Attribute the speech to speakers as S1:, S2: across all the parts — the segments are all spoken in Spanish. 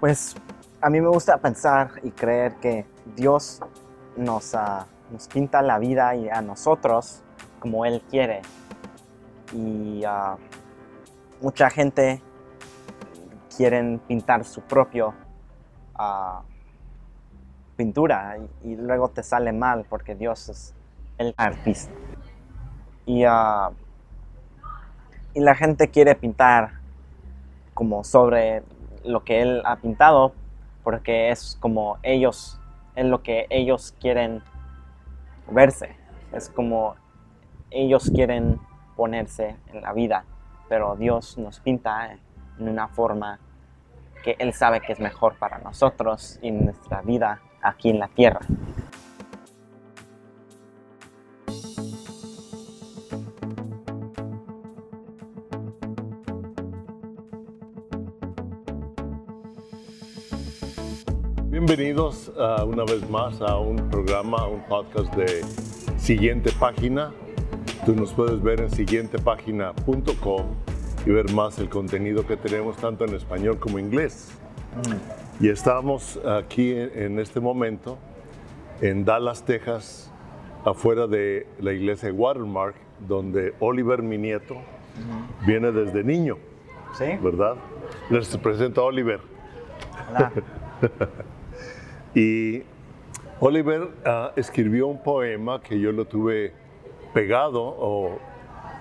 S1: Pues a mí me gusta pensar y creer que Dios nos, ah, pinta la vida y a nosotros como Él quiere. Y ah, mucha gente quieren pintar su propio ah, pintura y, luego te sale mal porque Dios es el artista. Y, y la gente quiere pintar como sobre lo que él ha pintado porque es como ellos, es lo que ellos quieren verse. Es como ellos quieren ponerse en la vida, pero Dios nos pinta en una forma que Él sabe que es mejor para nosotros y nuestra vida aquí en la tierra.
S2: Bienvenidos uh, una vez más a un programa, a un podcast de Siguiente Página. Tú nos puedes ver en siguientepágina.com y ver más el contenido que tenemos tanto en español como inglés. Y estamos aquí en este momento en Dallas, Texas, afuera de la iglesia de Watermark, donde Oliver, mi nieto, viene desde niño.
S1: ¿Sí?
S2: ¿Verdad? Les presento a Oliver.
S1: Hola.
S2: Y Oliver ah, escribió un poema que yo lo tuve pegado o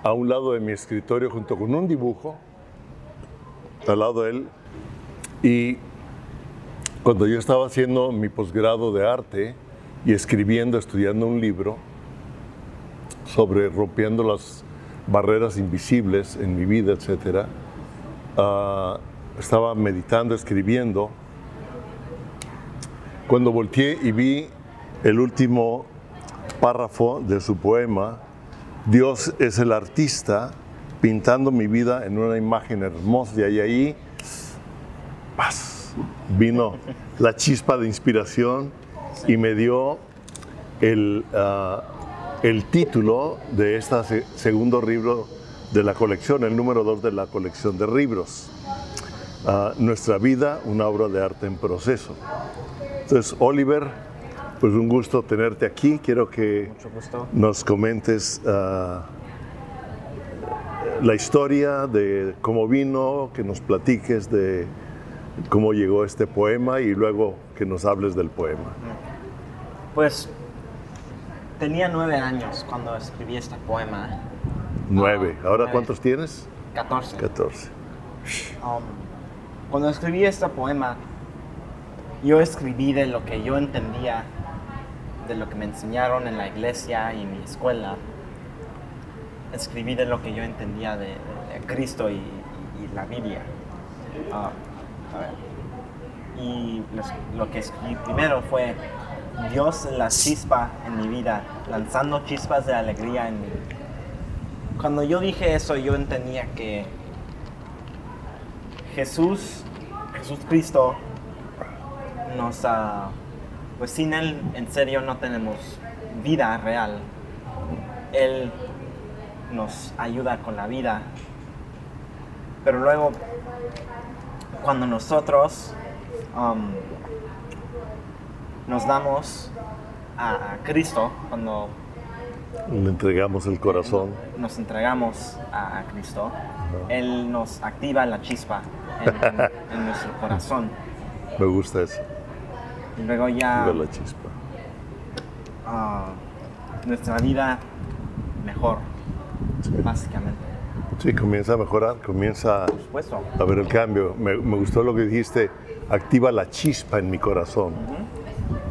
S2: a un lado de mi escritorio junto con un dibujo al lado de él. Y cuando yo estaba haciendo mi posgrado de arte y escribiendo, estudiando un libro sobre rompiendo las barreras invisibles en mi vida, etc., ah, estaba meditando, escribiendo cuando volteé y vi el último párrafo de su poema, Dios es el artista pintando mi vida en una imagen hermosa. Y ahí, ¡paz! vino la chispa de inspiración y me dio el, ah, el título de este segundo libro de la colección, el número dos de la colección de libros. Ah, nuestra vida, una obra de arte en proceso. Entonces, Oliver, pues un gusto tenerte aquí. Quiero que nos comentes ah, la historia de cómo vino, que nos platiques de cómo llegó este poema y luego que nos hables del poema.
S1: Pues tenía nueve años cuando escribí este poema.
S2: Nueve.
S1: Ah,
S2: ¿Ahora
S1: nueve.
S2: cuántos tienes?
S1: 14.
S2: 14.
S1: Um, cuando escribí este poema, yo escribí de lo que yo entendía, de lo que me enseñaron en la iglesia y en mi escuela. Escribí de lo que yo entendía de, Cristo y, la Biblia. Ah. Y lo que escribí primero fue Dios la chispa en mi vida, lanzando chispas de alegría en mí. Cuando yo dije eso, yo entendía que Jesús, Jesús Cristo, nos, ah, pues sin Él en serio no tenemos vida real. Él nos ayuda con la vida. Pero luego, cuando nosotros um, nos damos a, Cristo, cuando
S2: Le entregamos el corazón.
S1: nos entregamos a, Cristo, Él nos activa la chispa en, en- en nuestro corazón.
S2: Me gusta eso,
S1: Y luego ya
S2: ver la chispa.
S1: ah, nuestra vida mejor,
S2: Sí.
S1: básicamente.
S2: Sí, comienza a mejorar, comienza a ver el cambio. Me, me gustó lo que dijiste, activa la chispa en mi corazón.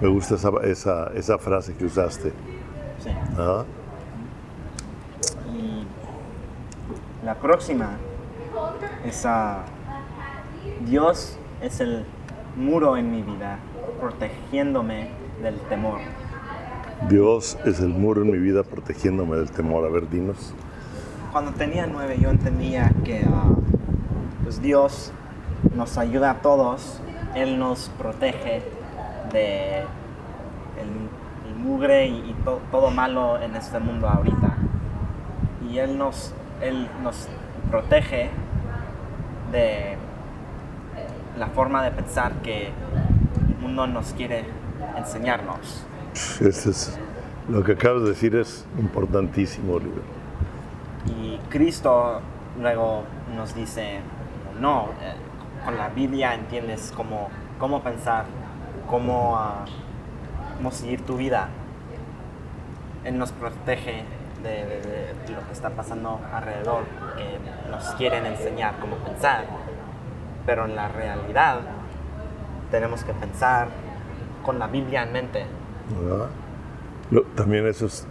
S2: Me gusta esa, esa, esa frase que usaste.
S1: Sí.
S2: Ajá.
S1: Y la próxima es Dios es el muro en mi vida, protegiéndome del temor.
S2: Dios es el muro en mi vida protegiéndome del temor. A ver, dinos.
S1: Cuando tenía nueve yo entendía que ah, pues Dios nos ayuda a todos, Él nos protege de el, el mugre y, y to- todo malo en este mundo ahorita. Y Él nos, Él nos protege de la forma de pensar que mundo nos quiere enseñarnos.
S2: Eso es, lo que acabas de decir es importantísimo, Oliver.
S1: Y Cristo luego nos dice, no, eh, con la Biblia entiendes cómo, cómo pensar, cómo, ah, cómo seguir tu vida. Él nos protege de, de- de lo que está pasando alrededor, que nos quieren enseñar cómo pensar. Pero en la realidad tenemos que pensar con la Biblia en mente.
S2: ¿verdad? Lo- también eso es,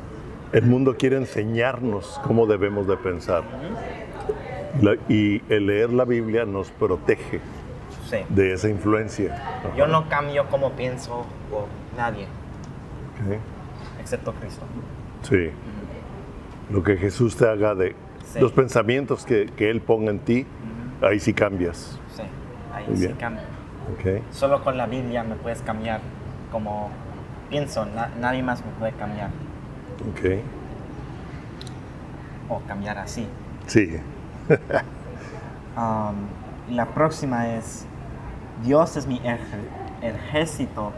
S2: el mundo quiere enseñarnos cómo debemos de pensar. La- y el leer la Biblia nos protege
S1: Sí.
S2: de esa influencia.
S1: Yo no cambio cómo pienso por nadie, excepto Cristo.
S2: Sí. Lo que Jesús te haga de
S1: Sí.
S2: los pensamientos que, que Él ponga en ti, ahí sí cambias.
S1: Sí, ahí
S2: Muy
S1: sí
S2: bien.
S1: cambio.
S2: Ok.
S1: Solo con la Biblia me puedes cambiar como pienso, na- nadie más me puede cambiar
S2: Ok.
S1: o cambiar así.
S2: Sigue.
S1: Um, y la próxima es, Dios es mi ejer- ejército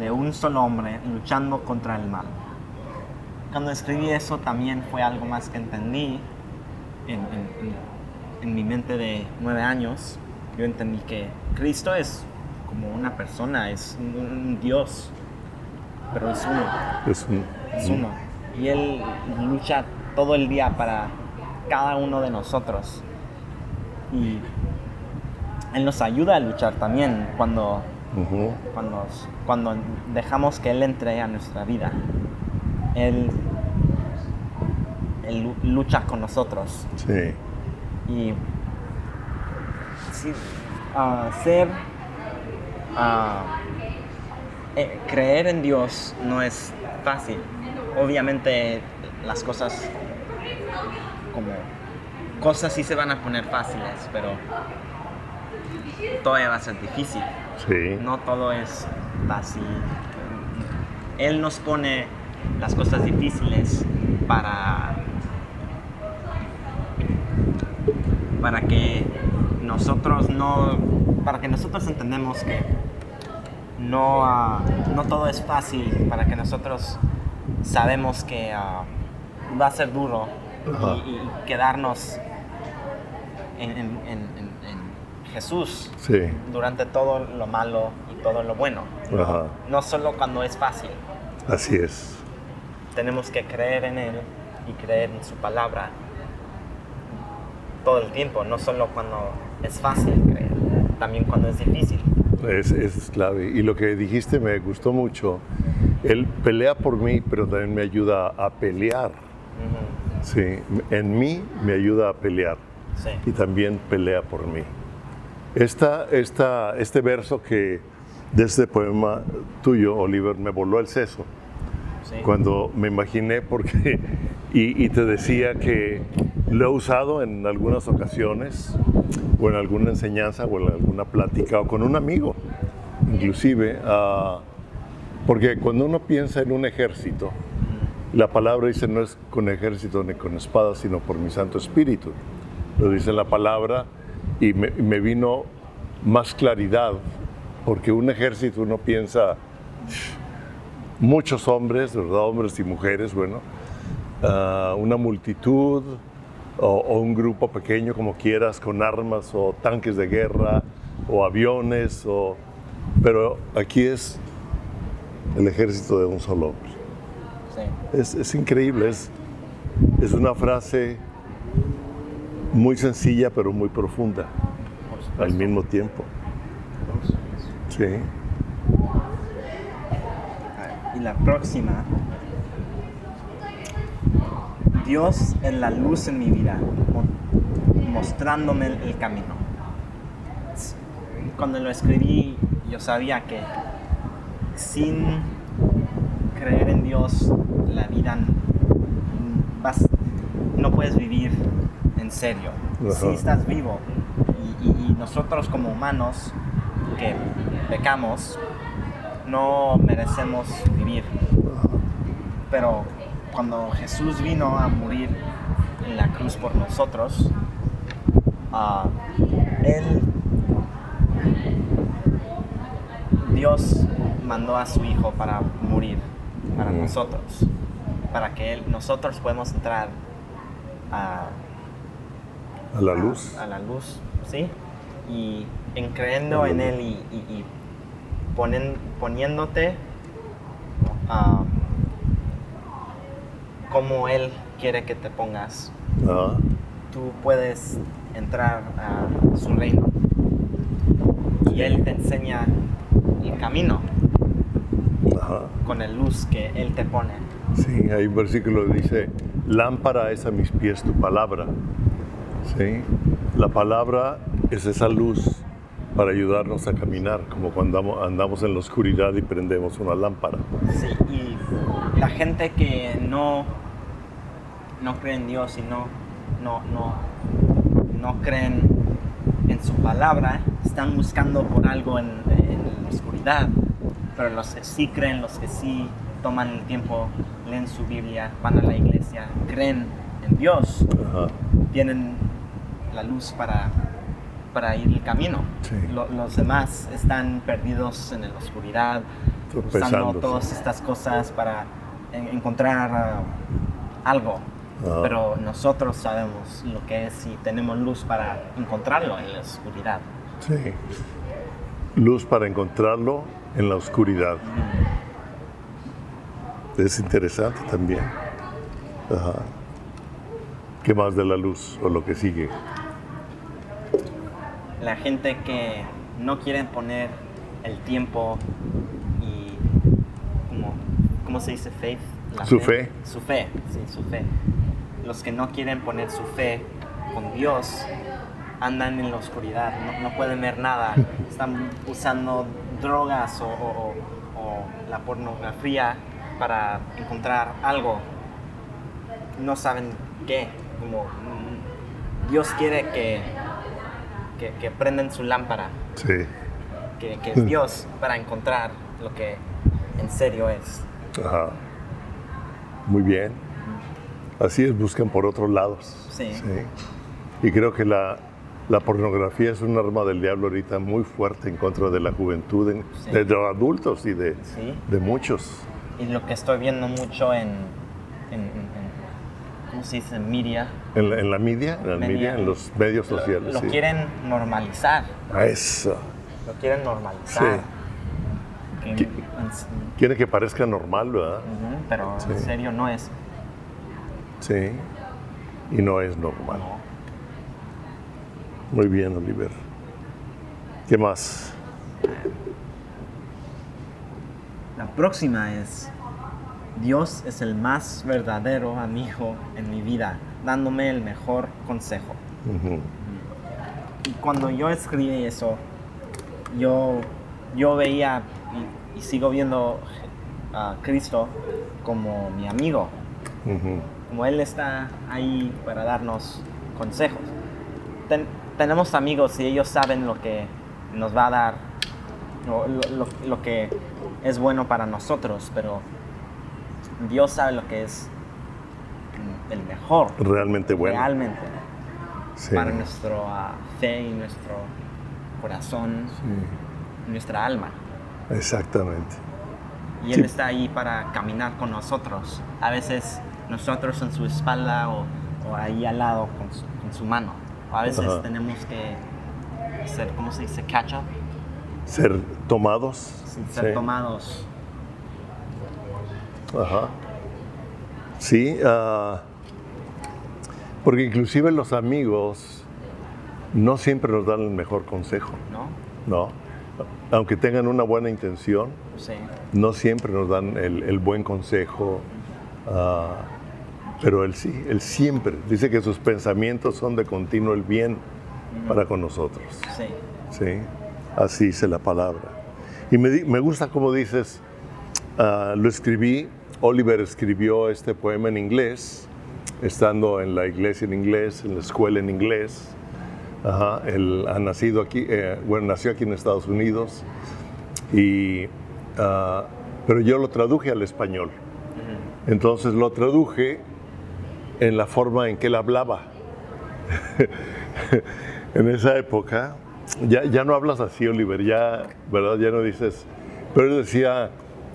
S1: de un solo hombre luchando contra el mal. Cuando escribí eso también fue algo más que entendí en, en- en- en mi mente de nueve años. Yo entendí que Cristo es como una persona, es un, un Dios, pero es uno.
S2: Es un-
S1: es uno. Y Él lucha todo el día para cada uno de nosotros. Y Él nos ayuda a luchar también cuando, cuando, cuando dejamos que Él entre a nuestra vida. Él, Él lu- lucha con nosotros.
S2: Sí.
S1: Y sí, ah, ser, eh, creer en Dios no es fácil. Obviamente las cosas como cosas sí se van a poner fáciles, pero todavía va a ser difícil.
S2: Sí.
S1: No todo es fácil. Él nos pone las cosas difíciles para para que nosotros no para que nosotros entendemos que no ah, no todo es fácil para que nosotros sabemos que ah, va a ser duro y, y quedarnos en, en- en- en- en Jesús
S2: Sí.
S1: durante todo lo malo y todo lo bueno.
S2: Ajá.
S1: No solo cuando es fácil.
S2: Así es.
S1: Tenemos que creer en Él y creer en su palabra todo el tiempo, no solo cuando es fácil creer, también cuando es difícil.
S2: Es, es clave. Y lo que dijiste me gustó mucho. Él pelea por mí, pero también me ayuda a pelear.
S1: Ujú,
S2: Sí. En mí me ayuda a pelear.
S1: Sí,
S2: y también pelea por mí. Esta, esta, este verso que de este poema tuyo, Oliver, me voló el seso
S1: sí.
S2: cuando me imaginé porque y, te decía que lo he usado en algunas ocasiones o en alguna enseñanza o en alguna plática o con un amigo inclusive ah, porque cuando uno piensa en un ejército la palabra dice no es con ejército ni con espada sino por mi Santo Espíritu lo dice la palabra y me, me vino más claridad porque un ejército uno piensa muchos hombres, ¿verdad? Hombres y mujeres, bueno, ah, una multitud o, o un grupo pequeño, como quieras, con armas o tanques de guerra o aviones, o, pero aquí es el ejército de un solo hombre.
S1: sí.
S2: Es, es increíble, es, es una frase muy sencilla pero muy profunda al mismo tiempo. Sí,
S1: Y la próxima. Dios es la luz en mi vida, mo- mostrándome el, camino. Cuando lo escribí, yo sabía que sin creer en Dios, la vida vas- no puedes vivir en serio. Si estás vivo y, y- y nosotros como humanos que pecamos, no merecemos vivir. Pero cuando Jesús vino a morir en la cruz por nosotros, ah, Él Dios mandó a su Hijo para morir para nosotros, para que él, nosotros podamos entrar a,
S2: A la luz.
S1: a la luz, ¿sí? Y en creyendo en. Él y, y- y ponen- poniéndote ah, como Él quiere que te pongas, tú puedes entrar a su reino. Y Él te enseña el camino
S2: ajá.
S1: con la luz que Él te pone.
S2: Sí, hay un versículo que dice, lámpara es a mis pies tu palabra. Sí, la palabra es esa luz para ayudarnos a caminar, como cuando andamos- andamos en la oscuridad y prendemos una lámpara.
S1: Sí, y la gente que no, no cree en Dios y no, no, no, no creen en su palabra, están buscando por algo en, en la oscuridad. Pero los que sí creen, los que sí toman el tiempo, leen su Biblia, van a la iglesia, creen en Dios,
S2: Ajá.
S1: tienen la luz para, para ir el camino.
S2: Sí.
S1: Lo- los demás están perdidos en la oscuridad, usando todas estas cosas para en- encontrar ah, algo.
S2: Ajá.
S1: Pero nosotros sabemos lo que es y tenemos luz para encontrarlo en la oscuridad.
S2: Sí. Luz para encontrarlo en la oscuridad. Es interesante también. Ajá. ¿Qué más de la luz o lo que sigue?
S1: La gente que no quieren poner el tiempo y como ¿cómo se dice faith? La
S2: Su fe.
S1: Su fe, sí, su fe. Los que no quieren poner su fe con Dios andan en la oscuridad, no, no pueden ver nada, están usando drogas o, o- o- o la pornografía para encontrar algo. No saben qué, como mm, Dios quiere que, que, que prendan su lámpara,
S2: Sí.
S1: que, que es Dios para encontrar lo que en serio es.
S2: Ajá. Muy bien. Así es, buscan por otros lados.
S1: Sí.
S2: Y creo que la, la pornografía es un arma del diablo ahorita muy fuerte en contra de la juventud, en-
S1: Sí.
S2: de los adultos y de,
S1: Sí.
S2: de muchos.
S1: Y lo que estoy viendo mucho en, en, en- en- ¿cómo se dice? Media.
S2: En la, en la media, en la
S1: Media.
S2: media, en los medios
S1: Lo,
S2: sociales.
S1: lo
S2: sí.
S1: quieren normalizar.
S2: A eso.
S1: Lo quieren normalizar. Que-
S2: ¿Qué?
S1: en-
S2: Quiere que parezca normal, ¿verdad?
S1: Pero en
S2: Sí.
S1: serio no es.
S2: Sí. Y no es normal.
S1: No.
S2: Muy bien, Oliver. ¿Qué más?
S1: La próxima es, Dios es el más verdadero amigo en mi vida, dándome el mejor consejo. Y cuando yo escribí eso, yo, yo veía y, y sigo viendo a Cristo como mi amigo,
S2: Ujú.
S1: Como Él está ahí para darnos consejos. Ten- tenemos amigos y ellos saben lo que nos va a dar, lo, lo- lo- lo que es bueno para nosotros, pero Dios sabe lo que es el mejor,
S2: Realmente bueno.
S1: realmente,
S2: Sí.
S1: para nuestra fe y nuestro corazón,
S2: Sí.
S1: nuestra alma.
S2: Exactamente.
S1: Y Él
S2: Sí.
S1: está ahí para caminar con nosotros. A veces nosotros en su espalda o, o ahí al lado con su, con su mano. O a veces
S2: Ajá.
S1: tenemos que hacer, ¿cómo se dice? Catch up.
S2: Ser tomados.
S1: Ser
S2: Sí.
S1: tomados.
S2: Ajá. Sí, ah, porque inclusive los amigos no siempre nos dan el mejor consejo,
S1: ¿No?
S2: ¿no? Aunque tengan una buena intención,
S1: Sí.
S2: no siempre nos dan el, el buen consejo, ah, pero él sí, él siempre dice que sus pensamientos son de continuo el bien para con nosotros.
S1: Sí.
S2: Sí, así dice la palabra. Y me, me gusta como dices, ah, lo escribí, Oliver escribió este poema en inglés, estando en la iglesia en inglés, en la escuela en inglés. Ajá, él ha nacido aquí, eh, bueno, nació aquí en Estados Unidos, y, ah, pero yo lo traduje al español. Entonces lo traduje en la forma en que él hablaba. en esa época, ya, ya no hablas así, Oliver, ya, ¿verdad? Ya no dices, Pero él decía,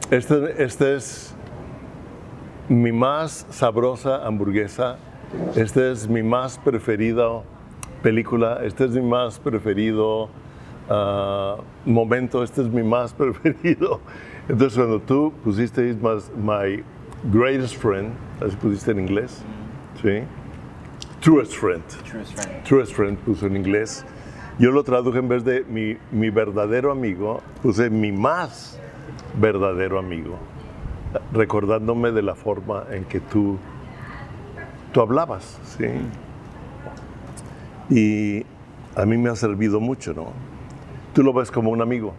S2: este, este es mi más sabrosa hamburguesa, este es mi más preferida película, este es mi más preferido ah, momento, este es mi más preferido. Entonces cuando tú pusiste my greatest friend, así pusiste en inglés, ¿sí? Truest friend.
S1: Truest friend.
S2: Truest friend puso en inglés. Yo lo traduje en vez de mi, mi verdadero amigo, puse mi más verdadero amigo, recordándome de la forma en que tú, tú hablabas, ¿sí? Y a mí me ha servido mucho, ¿no? Tú lo ves como un amigo,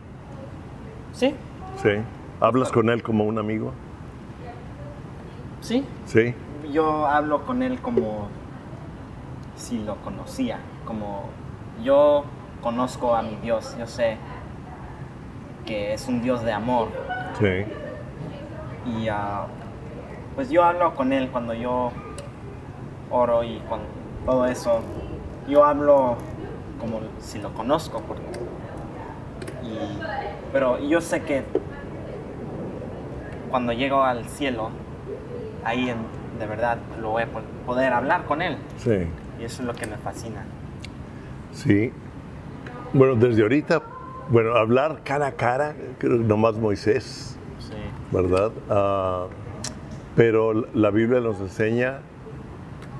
S1: Sí,
S2: ¿sí? ¿Hablas con él como un amigo?
S1: sí.
S2: ¿Sí?
S1: Yo hablo con él como si lo conocía, como yo conozco a mi Dios, yo sé que es un Dios de amor
S2: Sí.
S1: y ah, pues yo hablo con él cuando yo oro y con todo eso, yo hablo como si lo conozco, porque, y- pero yo sé que cuando llego al cielo, ahí en- de verdad lo voy a po- poder hablar con él
S2: Sí.
S1: y eso es lo que me fascina.
S2: Sí. Bueno, desde ahorita, bueno, hablar cara a cara, creo que nomás Moisés,
S1: Sí,
S2: ¿verdad? Ah, pero la Biblia nos enseña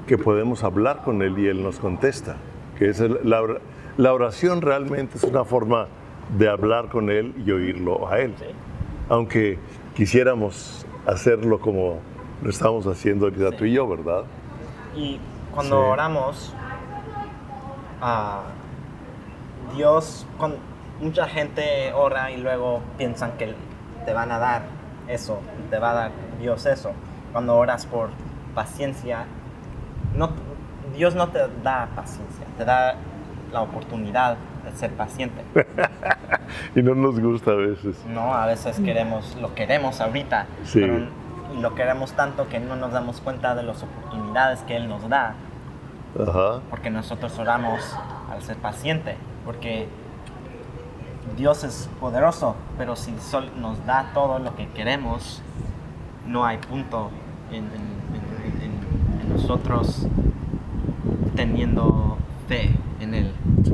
S2: que podemos hablar con Él y Él nos contesta. Que es el- la, la oración realmente es una forma de hablar con Él y oírlo a Él.
S1: sí.
S2: Aunque quisiéramos hacerlo como lo estamos haciendo ahorita
S1: Sí.
S2: tú y yo, ¿verdad?
S1: Y cuando
S2: Sí.
S1: oramos, ah, Dios, con, mucha gente ora y luego piensan que te van a dar eso, te va a dar Dios eso. Cuando oras por paciencia, no, Dios no te da paciencia, te da la oportunidad de ser paciente.
S2: Y no nos gusta a veces.
S1: No, a veces queremos, lo queremos ahorita,
S2: Sí.
S1: pero y lo queremos tanto que no nos damos cuenta de las oportunidades que Él nos da porque nosotros oramos al ser paciente, porque Dios es poderoso, pero si sol nos da todo lo que queremos, no hay punto en, en- en- en- en nosotros teniendo fe en Él.
S2: Sí.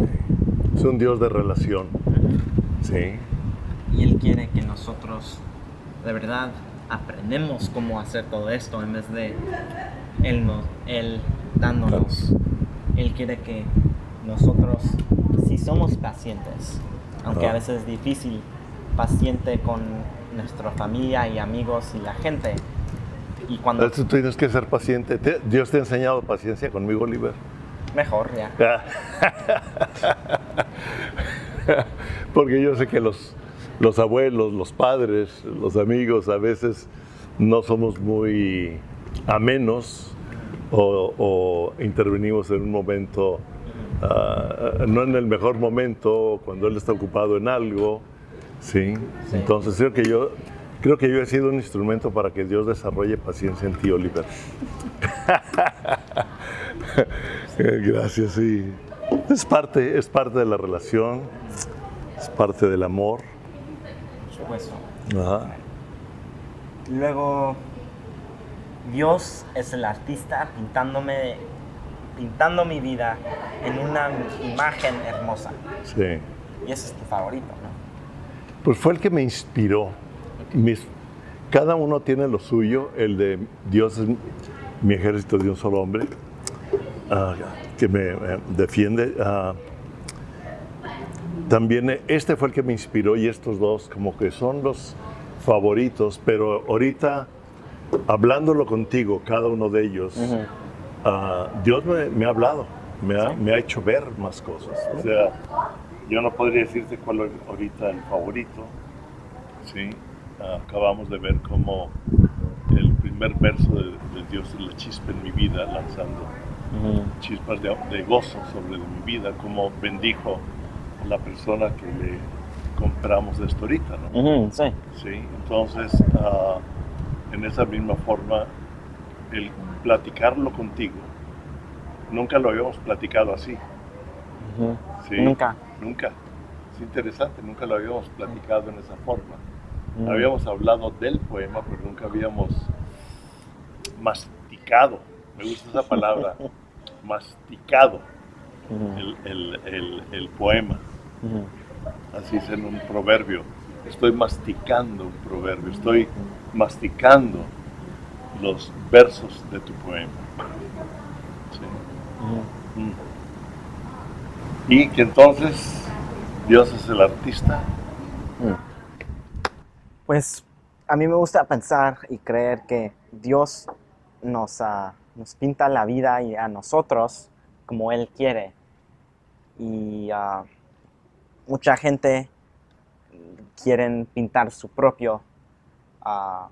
S2: Es un Dios de relación. Sí.
S1: Y Él quiere que nosotros de verdad aprendemos cómo hacer todo esto en vez de Él, nos, él dándonos. Él quiere que nosotros, si somos pacientes, aunque a veces es difícil, paciente con nuestra familia y amigos y la gente. Y cuando
S2: tú tienes que ser paciente. Te- Dios te ha enseñado paciencia conmigo, Oliver.
S1: mejor ya.
S2: Porque yo sé que los, los abuelos, los padres, los amigos a veces no somos muy amenos o, o intervenimos en un momento, ah, no en el mejor momento, cuando él está ocupado en algo. ¿sí?
S1: Sí.
S2: Entonces creo que yo creo que yo he sido un instrumento para que Dios desarrolle paciencia en ti, Oliver. Gracias, sí. Es parte, es parte de la relación, es parte del amor. Ajá.
S1: Luego, Dios es el artista pintándome, pintando mi vida en una imagen hermosa.
S2: Sí.
S1: Y ese es tu favorito, ¿no?
S2: Pues fue el que me inspiró. Mis- cada uno tiene lo suyo, el de Dios es mi ejército de un solo hombre, ah, que me eh, defiende. ah. También este fue el que me inspiró y estos dos como que son los favoritos, pero ahorita hablándolo contigo, cada uno de ellos, ah, Dios me, me ha hablado, me ha, me ha hecho ver más cosas. O sea, yo no podría decirte cuál es ahorita el favorito. Sí, acabamos de ver cómo el primer verso de, de Dios es la chispa en mi vida, lanzando chispas de, de gozo sobre mi vida, como bendijo la persona que le compramos esto ahorita, ¿no?
S1: sí.
S2: Sí, entonces, ah, en esa misma forma, el platicarlo contigo, nunca lo habíamos platicado así. Sí,
S1: Nunca.
S2: Nunca. Es interesante, nunca lo habíamos platicado en esa forma. Habíamos hablado del poema, pero nunca habíamos masticado, me gusta esa palabra, masticado el- el- el poema. Así es en un proverbio. Estoy masticando un proverbio, estoy masticando los versos de tu poema. Mm. Y que entonces Dios es el artista.
S1: Pues a mí me gusta pensar y creer que Dios nos, ah, nos pinta la vida y a nosotros como Él quiere. Y ah, mucha gente quieren pintar su propio ah,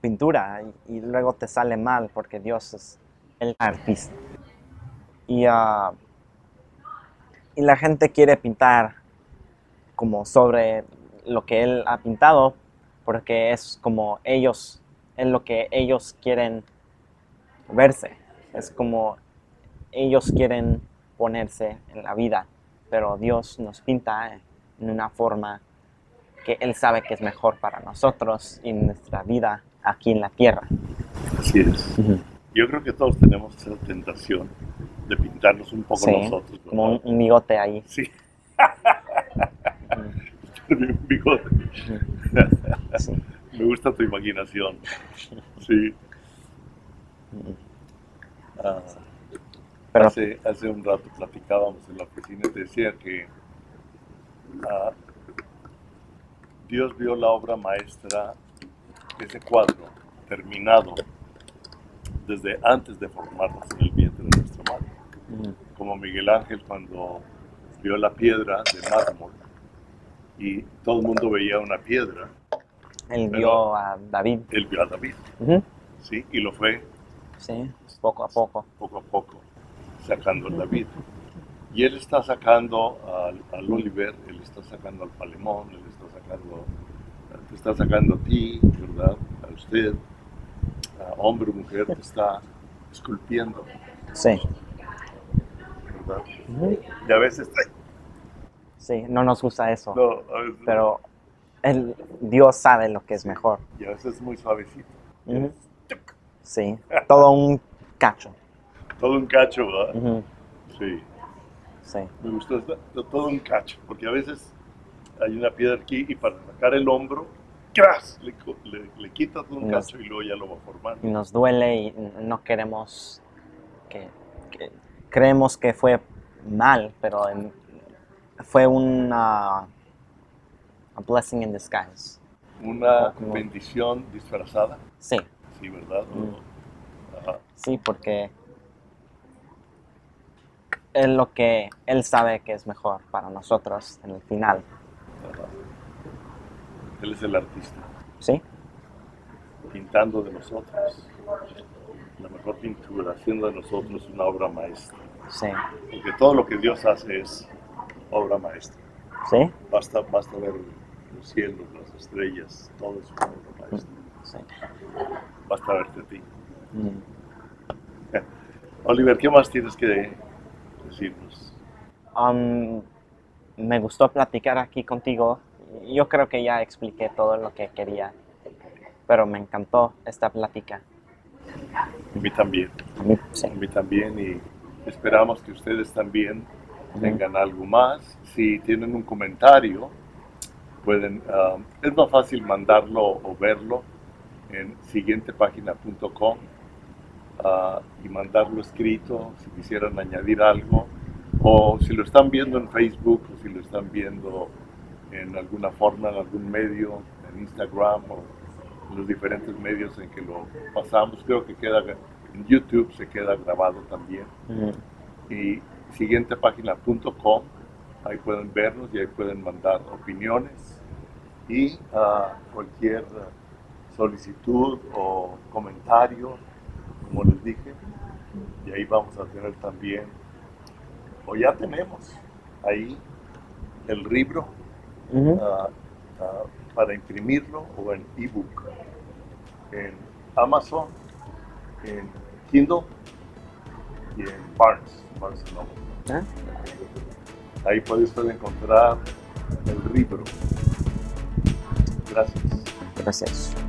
S1: pintura y, y luego te sale mal porque Dios es el artista. Y, ah, y la gente quiere pintar como sobre lo que él ha pintado porque es como ellos, es lo que ellos quieren verse, es como ellos quieren ponerse en la vida, pero Dios nos pinta en una forma que Él sabe que es mejor para nosotros y nuestra vida aquí en la tierra.
S2: Así es. Yo creo que todos tenemos esa tentación de pintarnos un poco
S1: Sí,
S2: nosotros.
S1: Como un,
S2: ¿verdad?
S1: bigote ahí.
S2: Sí, un bigote.
S1: sí.
S2: Me gusta tu imaginación. Sí.
S1: Mm. Pero
S2: hace, hace un rato platicábamos en la oficina y te decía que ah, Dios vio la obra maestra, ese cuadro terminado desde antes de formarnos en el vientre de nuestra madre. Como Miguel Ángel cuando vio la piedra de mármol y todo el mundo veía una piedra,
S1: Él vio a David.
S2: él vio a David, ¿sí? Y lo fue
S1: Sí, poco a poco.
S2: poco a poco sacando al David. Y él está sacando al, al Oliver, él está sacando al Palemón, él está sacando, te está sacando a ti, ¿verdad? A usted, a hombre o mujer, te está esculpiendo,
S1: Sí.
S2: ¿verdad? Y a veces.
S1: Sí, no nos gusta eso.
S2: no, a veces,
S1: Pero él, Dios sabe lo que es mejor.
S2: y a veces es muy suavecito.
S1: Sí, todo un cacho.
S2: Todo un cacho, ¿verdad? Sí,
S1: Sí,
S2: me gustó todo un cacho, porque a veces hay una piedra aquí y para sacar el hombro, ¡cras! Le, le- le quitas un
S1: Nos-
S2: cacho y luego ya lo va formando.
S1: y nos duele y no queremos que, que- creemos que fue mal, pero en- fue una a blessing in disguise.
S2: Una
S1: Como-
S2: bendición disfrazada,
S1: Sí,
S2: sí, ¿verdad?
S1: Mm.
S2: Ajá.
S1: sí, porque es lo que él sabe que es mejor para nosotros en el final.
S2: Él es el artista,
S1: Sí,
S2: pintando de nosotros la mejor pintura, haciendo de nosotros una obra maestra.
S1: sí,
S2: Porque todo lo que Dios hace es obra maestra.
S1: sí,
S2: Basta, basta ver los cielos, las estrellas, todo es una obra maestra.
S1: sí.
S2: Basta verte a ti.
S1: Mm.
S2: Oliver, ¿qué más tienes que decirnos?
S1: Um, me gustó platicar aquí contigo. Yo creo que ya expliqué todo lo que quería, pero me encantó esta plática.
S2: A mí también,
S1: A mí, sí.
S2: a mí también y esperamos que ustedes también tengan algo más. Si tienen un comentario, pueden, ah, es más fácil mandarlo o verlo en siguientepágina.com ah, y mandarlo escrito si quisieran añadir algo o si lo están viendo en Facebook o si lo están viendo en alguna forma, en algún medio, en Instagram o en los diferentes medios en que lo pasamos. Creo que queda en YouTube, se queda grabado también y siguientepágina.com. Ahí pueden vernos y ahí pueden mandar opiniones y ah, cualquier solicitud o comentario, como les dije. Y ahí vamos a tener también, o ya tenemos ahí el libro ah, ah, para imprimirlo o en ebook en Amazon, en Kindle y en Barnes, Barnes.
S1: ¿Ah?
S2: Ahí puede usted encontrar el libro. Gracias.
S1: Gracias.